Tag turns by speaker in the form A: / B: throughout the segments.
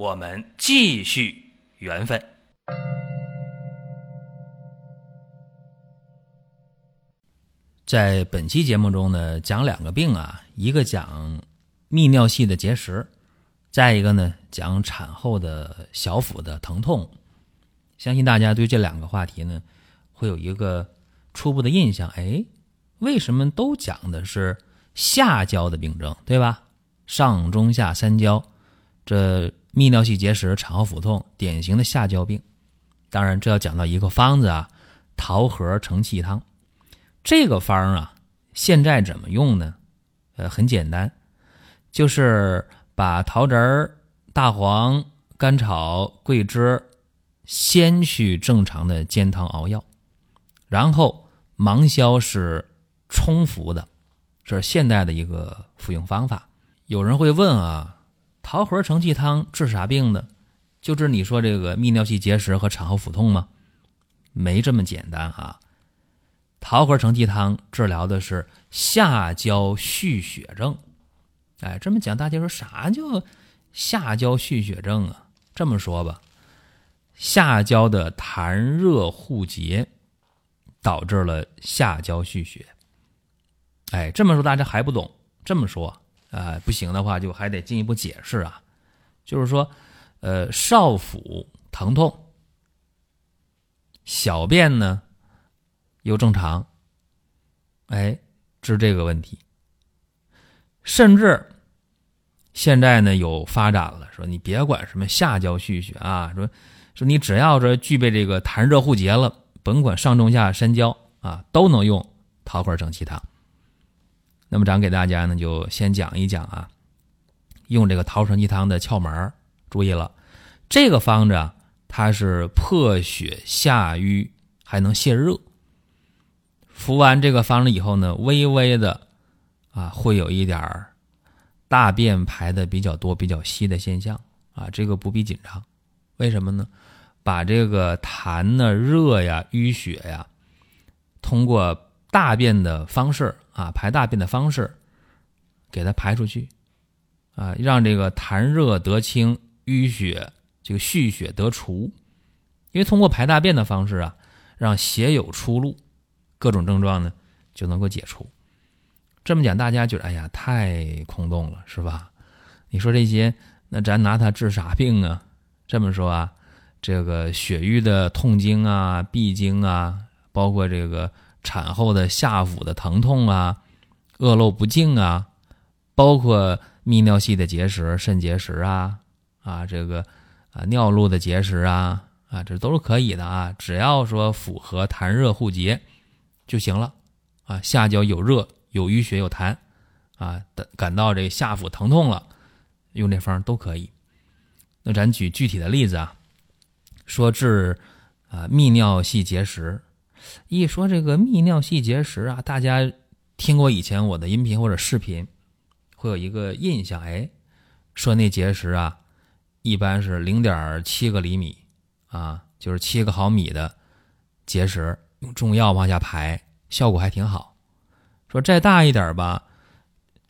A: 我们继续缘分。在本期节目中呢，讲两个病啊，一个讲泌尿系的结石，再一个呢讲产后的小腹的疼痛。相信大家对这两个话题呢，会有一个初步的印象。哎，为什么都讲的是下焦的病症，对吧？上中下三焦，这泌尿系结石、产后腹痛，典型的下焦病。当然，这要讲到一个方子啊，桃核承气汤。这个方啊，现在怎么用呢？呃，很简单，就是把桃仁儿、大黄、甘草、桂枝先去正常的煎汤熬药，然后芒硝是冲服的，这是现代的一个服用方法。有人会问啊，桃核承气汤治啥病呢？就治你说这个泌尿系结石和产后腹痛吗？没这么简单啊。桃核承气汤治疗的是下焦蓄血症，哎，这么讲大家说啥叫下焦蓄血症啊？这么说吧，下焦的痰热互结导致了下焦蓄血。哎，这么说大家还不懂？这么说啊，不行的话就还得进一步解释啊，就是说，呃，少腹疼痛，小便呢？又正常，哎，治这个问题。甚至现在呢有发展了，说你别管什么下焦蓄血啊，说说你只要说具备这个痰热互结了，甭管上中下三焦啊，都能用桃核承气汤。那么咱给大家呢就先讲一讲啊，用这个桃神鸡汤的窍门。注意了，这个方子啊，它是破血下瘀，还能泄热。服完这个方子以后呢，微微的，啊，会有一点儿大便排的比较多、比较稀的现象啊，这个不必紧张。为什么呢？把这个痰呢、热呀、淤血呀，通过大便的方式啊，排大便的方式，给它排出去，啊，让这个痰热得清，淤血这个蓄血得除。因为通过排大便的方式啊，让血有出路。各种症状呢就能够解除。这么讲，大家觉得哎呀太空洞了，是吧？你说这些，那咱拿它治啥病啊？这么说啊，这个血瘀的痛经啊、闭经啊，包括这个产后的下腹的疼痛啊、恶露不净啊，包括泌尿系的结石、肾结石啊啊，这个啊尿路的结石啊啊，这都是可以的啊，只要说符合痰热互结。就行了，啊，下焦有热有淤血有痰，啊，感到这下腹疼痛了，用这方都可以。那咱举具体的例子啊，说治啊泌尿系结石，一说这个泌尿系结石啊，大家听过以前我的音频或者视频，会有一个印象，哎，说那结石啊，一般是零点七个厘米啊，就是七个毫米的结石。用中药往下排，效果还挺好。说再大一点吧，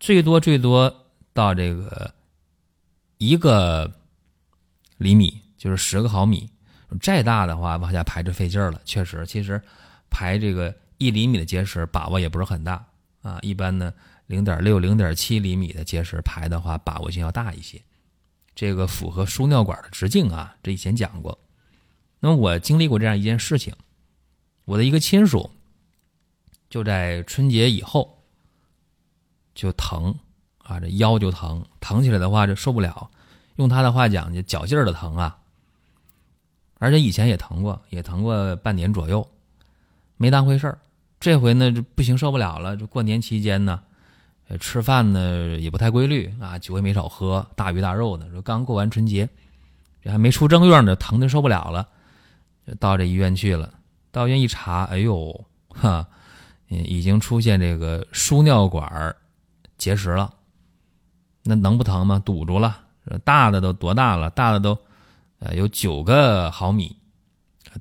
A: 最多最多到这个一个厘米，就是十个毫米。再大的话，往下排就费劲了。确实，其实排这个一厘米的结石，把握也不是很大啊。一般呢，零点六、零点七厘米的结石排的话，把握性要大一些。这个符合输尿管的直径啊，这以前讲过。那么我经历过这样一件事情。我的一个亲属，就在春节以后就疼啊，这腰就疼，疼起来的话就受不了。用他的话讲，就脚劲儿的疼啊。而且以前也疼过，也疼过半年左右，没当回事儿。这回呢，就不行，受不了了。就过年期间呢，吃饭呢也不太规律啊，酒也没少喝，大鱼大肉的。说刚过完春节，这还没出正月呢，疼的受不了了，就到这医院去了。到医院一查，哎呦，哈，已经出现这个输尿管结石了。那能不疼吗？堵住了，大的都多大了？大的都呃有九个毫米，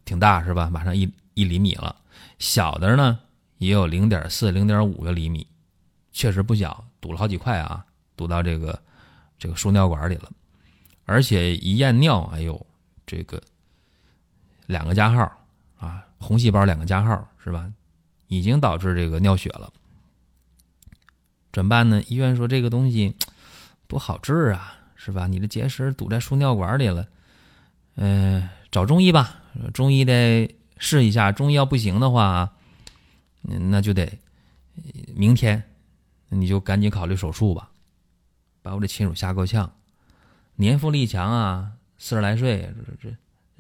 A: 挺大是吧？马上一一厘米了。小的呢也有零点四、零点五个厘米，确实不小，堵了好几块啊，堵到这个这个输尿管里了。而且一验尿，哎呦，这个两个加号啊，红细胞两个加号是吧？已经导致这个尿血了。怎么办呢？医院说这个东西不好治啊，是吧？你的结石堵在输尿管里了，嗯，找中医吧。中医得试一下，中医要不行的话，那就得明天，你就赶紧考虑手术吧，把我这亲属吓够呛。年富力强啊，四十来岁，这这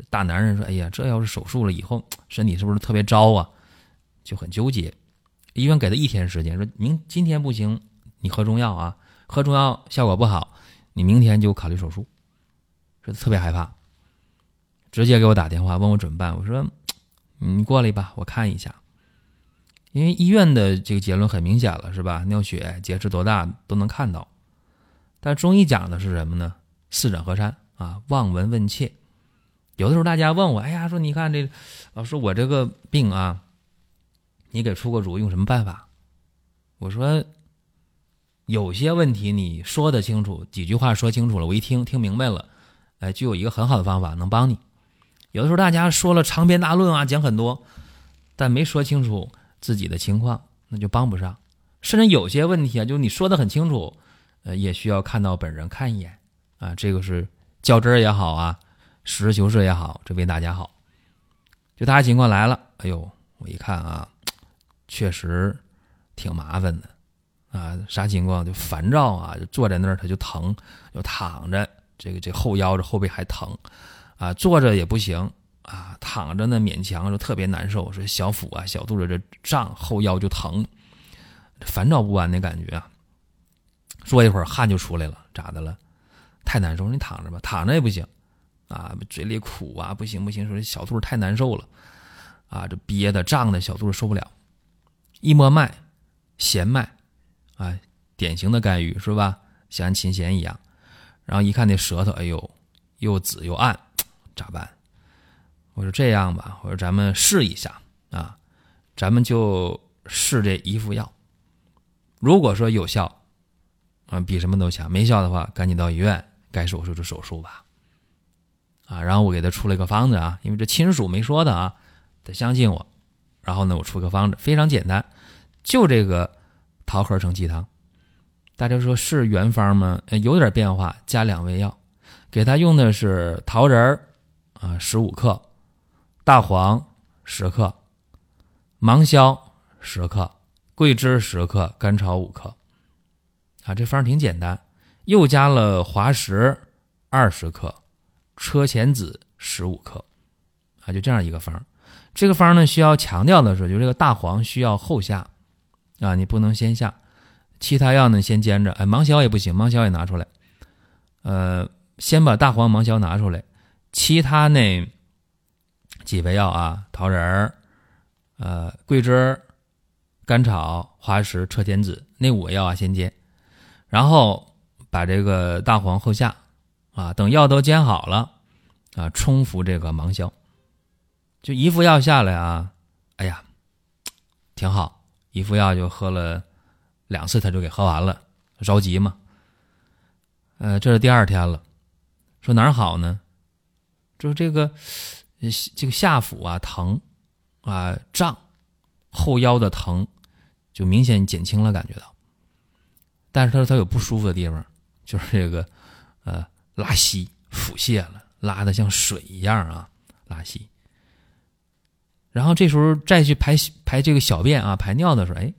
A: 大男人说：“哎呀，这要是手术了以后，身体是不是特别糟啊？”就很纠结。医院给他一天时间，说明今天不行，你喝中药啊，喝中药效果不好，你明天就考虑手术。说特别害怕，直接给我打电话问我怎么办。我说：“你过来吧，我看一下。”因为医院的这个结论很明显了，是吧？尿血、结石多大都能看到。但中医讲的是什么呢？四诊合参啊，望闻问切。有的时候大家问我，哎呀，说你看这老师，我这个病啊，你给出个主意，用什么办法？我说，有些问题你说的清楚，几句话说清楚了，我一听听明白了，哎，就有一个很好的方法能帮你。有的时候大家说了长篇大论啊，讲很多，但没说清楚自己的情况，那就帮不上。甚至有些问题啊，就你说的很清楚，呃，也需要看到本人看一眼。啊，这个是较真儿也好啊，实事求是也好，这为大家好。就大家情况来了，哎呦，我一看啊，确实挺麻烦的啊。啥情况？就烦躁啊，就坐在那儿他就疼，就躺着，这个这后腰这后背还疼啊，坐着也不行啊，躺着呢勉强就特别难受，说小腹啊、小肚子这胀，后腰就疼，烦躁不安的感觉啊。坐一会儿汗就出来了，咋的了？太难受，你躺着吧，躺着也不行，啊，嘴里苦啊，不行不行，说小肚子太难受了，啊，这憋的胀的小肚子受不了，一摸脉，弦脉，啊，典型的肝郁是吧？像琴弦一样，然后一看那舌头，哎呦，又紫又暗，咋办？我说这样吧，我说咱们试一下啊，咱们就试这一副药，如果说有效，啊，比什么都强；没效的话，赶紧到医院。该手术就手术吧，啊，然后我给他出了一个方子啊，因为这亲属没说的啊，得相信我。然后呢，我出个方子，非常简单，就这个桃核承气汤。大家说是原方吗？有点变化，加两味药，给他用的是桃仁儿啊，十五克，大黄十克，芒硝十克，桂枝十克，甘草五克。啊，这方挺简单。又加了滑石二十克，车前子十五克，啊，就这样一个方。这个方呢，需要强调的是，就这个大黄需要后下，啊，你不能先下。其他药呢，先煎着。哎，芒硝也不行，芒硝也拿出来。呃，先把大黄、芒硝拿出来，其他那几味药啊，桃仁儿、呃，桂枝、甘草、滑石、车前子那五味药啊，先煎，然后。把这个大黄后下，啊，等药都煎好了，啊，冲服这个芒硝，就一副药下来啊，哎呀，挺好，一副药就喝了两次，他就给喝完了，着急嘛。呃，这是第二天了，说哪儿好呢？就这个这个下腹啊疼啊胀，后腰的疼就明显减轻了，感觉到，但是他说他有不舒服的地方。就是这个，呃，拉稀腹泻了，拉的像水一样啊，拉稀。然后这时候再去排排这个小便啊，排尿的时候，哎，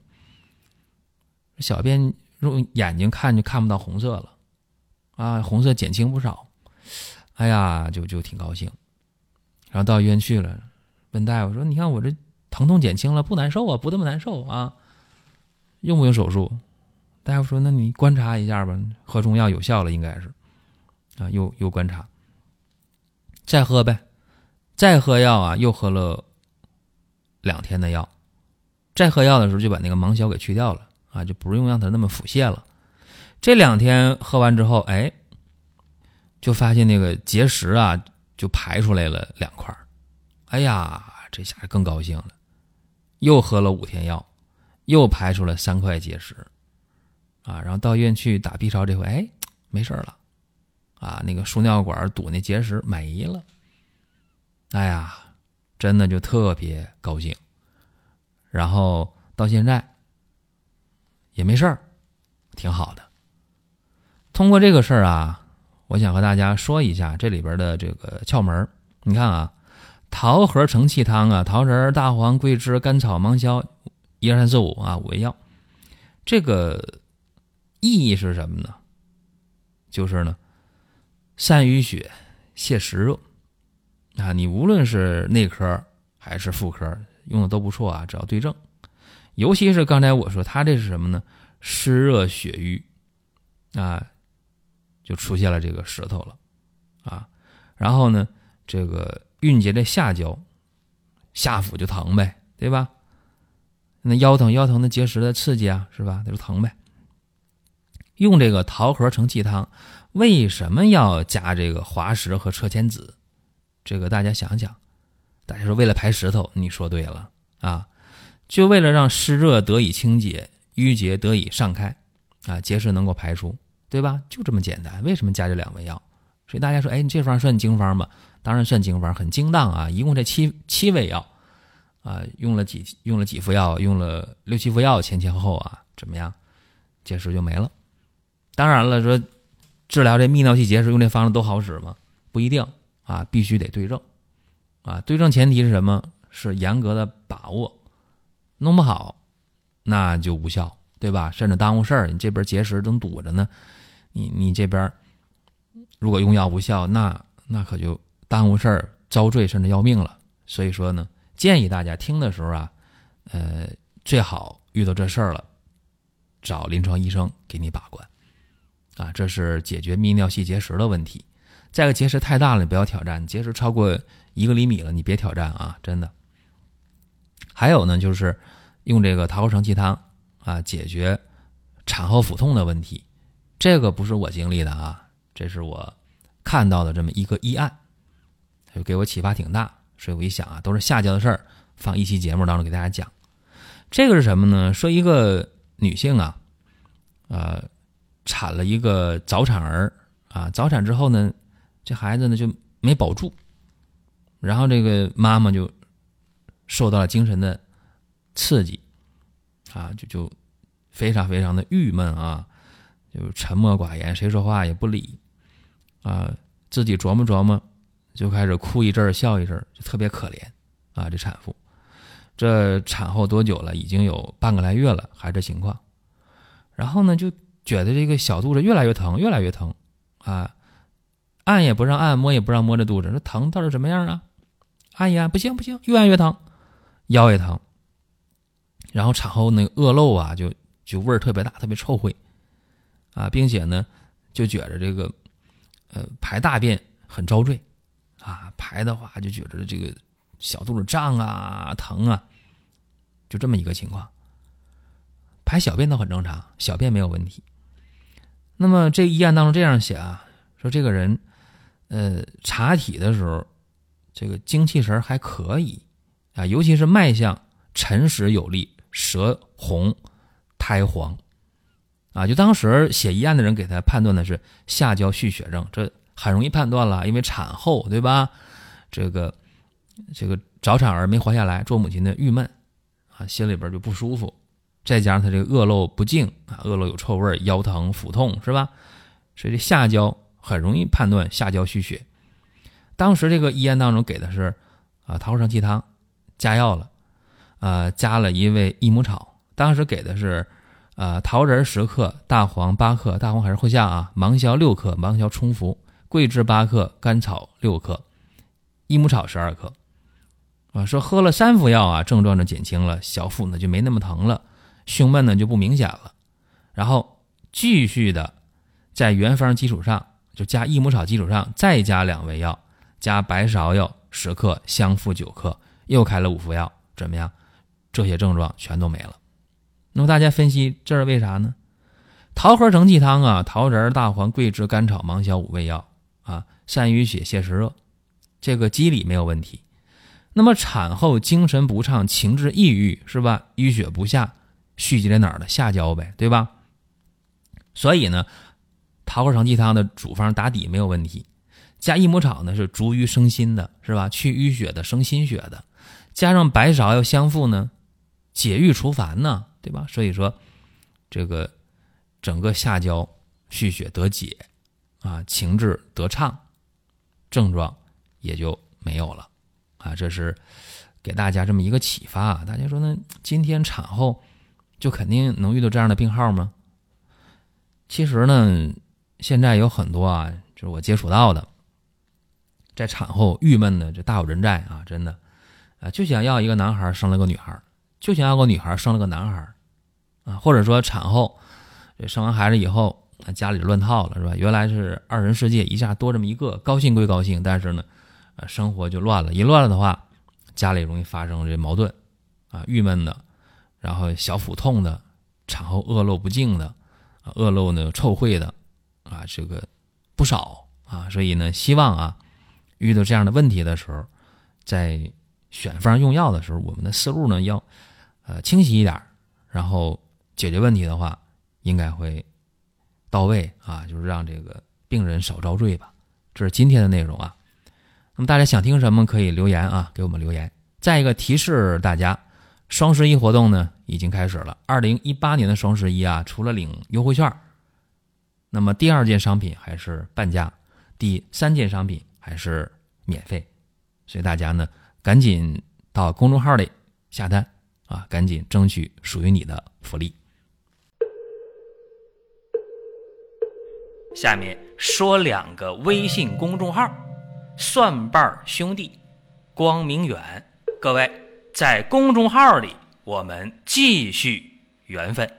A: 小便用眼睛看就看不到红色了，啊，红色减轻不少，哎呀，就就挺高兴。然后到医院去了，问大夫说：“你看我这疼痛减轻了，不难受啊，不那么难受啊，用不用手术？”大夫说：“那你观察一下吧，喝中药有效了，应该是，啊，又又观察，再喝呗，再喝药啊，又喝了两天的药，再喝药的时候就把那个芒硝给去掉了啊，就不用让它那么腹泻了。这两天喝完之后，哎，就发现那个结石啊，就排出来了两块哎呀，这下更高兴了，又喝了五天药，又排出了三块结石，啊，然后到医院去打 B 超，这回哎，没事了。啊，那个输尿管堵那结石没了，哎呀，真的就特别高兴。然后到现在也没事儿，挺好的。通过这个事儿啊，我想和大家说一下这里边的这个窍门你看啊，桃核承气汤啊，桃仁、大黄、桂枝、甘草、芒硝，一二三四五啊，五味药。这个意义是什么呢？就是呢。散瘀血，泻实热，啊，你无论是内科还是妇科用的都不错啊，只要对症。尤其是刚才我说，他这是什么呢？湿热血瘀，啊，就出现了这个舌头了，啊，然后呢，这个蕴结在下焦，下腹就疼呗，对吧？那腰疼，腰疼的结石的刺激啊，是吧？那就疼呗。用这个桃核承气汤。为什么要加这个滑石和车前子？这个大家想想。大家说为了排石头，你说对了啊，就为了让湿热得以清洁，淤结得以散开，啊，结石能够排出，对吧？就这么简单。为什么加这两味药？所以大家说，哎，你这方算经方吗？当然算经方，很精当啊！一共这七七味药，啊，用了几用了几副药，用了六七副药，前前后后啊，怎么样？结石就没了。当然了，说。治疗这泌尿系结石用这方子都好使吗？不一定啊，必须得对症啊。对症前提是什么？是严格的把握，弄不好那就无效，对吧？甚至耽误事儿。你这边结石正堵着呢，你你这边如果用药无效，那那可就耽误事儿、遭罪，甚至要命了。所以说呢，建议大家听的时候啊，呃，最好遇到这事儿了，找临床医生给你把关。啊，这是解决泌尿系结石的问题。再个结石太大了，你不要挑战。结石超过一个厘米了，你别挑战啊，真的。还有呢，就是用这个桃核承气汤啊，解决产后腹痛的问题。这个不是我经历的啊，这是我看到的这么一个医案，就给我启发挺大。所以我一想啊，都是下焦的事儿，放一期节目当中给大家讲。这个是什么呢？说一个女性啊，呃。产了一个早产儿啊，早产之后呢，这孩子呢就没保住，然后这个妈妈就受到了精神的刺激，啊，就就非常非常的郁闷啊，就沉默寡言，谁说话也不理，啊，自己琢磨琢磨，就开始哭一阵儿笑一阵儿，就特别可怜啊，这产妇，这产后多久了？已经有半个来月了，还这情况，然后呢就。觉得这个小肚子越来越疼，越来越疼，啊，按也不让按，摸也不让摸这肚子，说疼到底什么样啊？按一按不行不行，越按越疼，腰也疼，然后产后那个恶露啊，就就味儿特别大，特别臭秽，啊，并且呢，就觉着这个，呃，排大便很遭罪，啊，排的话就觉着这个小肚子胀啊，疼啊，就这么一个情况。排小便倒很正常，小便没有问题。那么这医案当中这样写啊，说这个人，呃，查体的时候，这个精气神还可以啊，尤其是脉象沉实有力，舌红，苔黄，啊，就当时写医案的人给他判断的是下焦蓄血症，这很容易判断了，因为产后对吧？这个这个早产儿没活下来，做母亲的郁闷啊，心里边就不舒服。再加上他这个恶露不净啊，恶露有臭味腰疼腹痛是吧？所以这下焦很容易判断下焦虚血。当时这个医案当中给的是啊桃核承气汤，加药了，啊加了一味益母草。当时给的是啊桃仁十克，大黄八克，大黄还是后下啊，芒硝六克，芒硝冲服，桂枝八克，甘草六克，益母草十二克。啊说喝了三服药啊，症状就减轻了，小腹呢就没那么疼了。胸闷呢就不明显了，然后继续的在原方基础上，就加益母草基础上再加两味药，加白芍药十克，香附九克，又开了五服药，怎么样？这些症状全都没了。那么大家分析这是为啥呢？桃核承气汤啊，桃仁、大黄、桂枝、甘草、芒硝五味药啊，善淤血、泻湿热，这个机理没有问题。那么产后精神不畅、情志抑郁是吧？淤血不下，蓄积在哪儿呢？下焦呗，对吧？所以呢，桃核承气汤的主方打底没有问题。加益母草呢是逐瘀生新的，是吧？去淤血的，生新血的。加上白芍要相附呢，解郁除烦呢，对吧？所以说，这个整个下焦蓄血得解啊，情志得畅，症状也就没有了啊。这是给大家这么一个启发啊。大家说呢，今天产后就肯定能遇到这样的病号吗？其实呢，现在有很多啊，就是我接触到的。在产后郁闷的这大有人在啊，真的，啊，就想要一个男孩生了个女孩就想要个女孩生了个男孩啊，或者说产后这生完孩子以后，家里乱套了是吧？原来是二人世界，一下多这么一个，高兴归高兴，但是呢，呃，生活就乱了，一乱了的话，家里容易发生这矛盾啊，郁闷的，然后小腹痛的，产后恶露不净的，恶露呢臭秽的，啊，这个不少啊，所以呢，希望啊。遇到这样的问题的时候，在选方用药的时候，我们的思路呢要呃清晰一点，然后解决问题的话，应该会到位啊，就是让这个病人少遭罪吧。这是今天的内容啊。那么大家想听什么可以留言啊，给我们留言。再一个提示大家，双十一活动呢已经开始了。二零一八年的双十一啊，除了领优惠券，那么第二件商品还是半价，第三件商品。还是免费，所以大家呢赶紧到公众号里下单啊，赶紧争取属于你的福利。下面说两个微信公众号：蒜瓣兄弟、光明远。各位在公众号里，我们继续缘分。